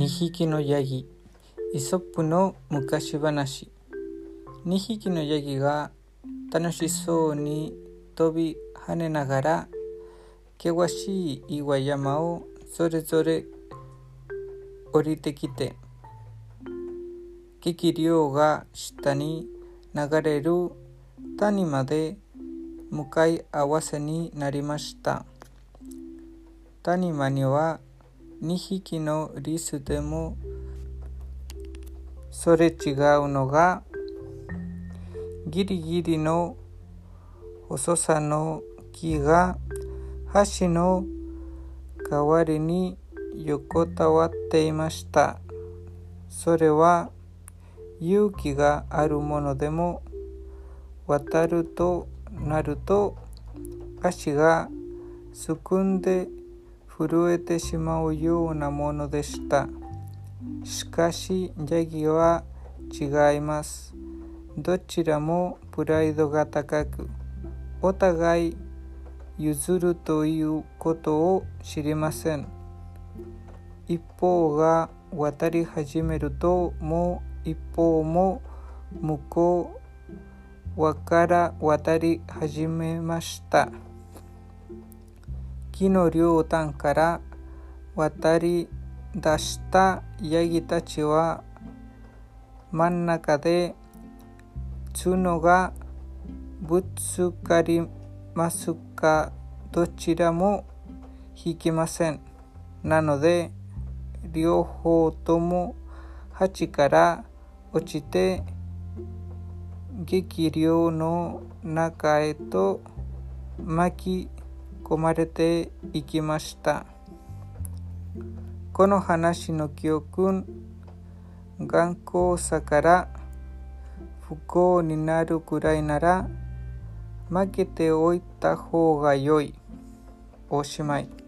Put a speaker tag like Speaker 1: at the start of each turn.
Speaker 1: 2匹のヤギ。イソップの昔話。2匹のヤギが楽しそうに飛び跳ねながら険しい岩山をそれぞれ降りてきて激流が下に流れる谷まで向かい合わせになりました。谷間には2匹のリスでもそれ違うのがギリギリの細さの木が橋の代わりに横たわっていました。それは勇気があるものでも渡るとなると足がすくんで震えてしまうようなものでした。しかし、ヤギは違います。どちらもプライドが高く、お互い譲るということを知りません。一方が渡り始めると、もう一方も向こう輪から渡り始めました。木の両端から渡り出したヤギたちは真ん中で角がぶつかりますかどちらも引きません。なので両方とも鉢から落ちて激流の中へと巻き込まれていきました。この話の記憶、頑固さから不幸になるくらいなら負けておいた方が良い。おしまい。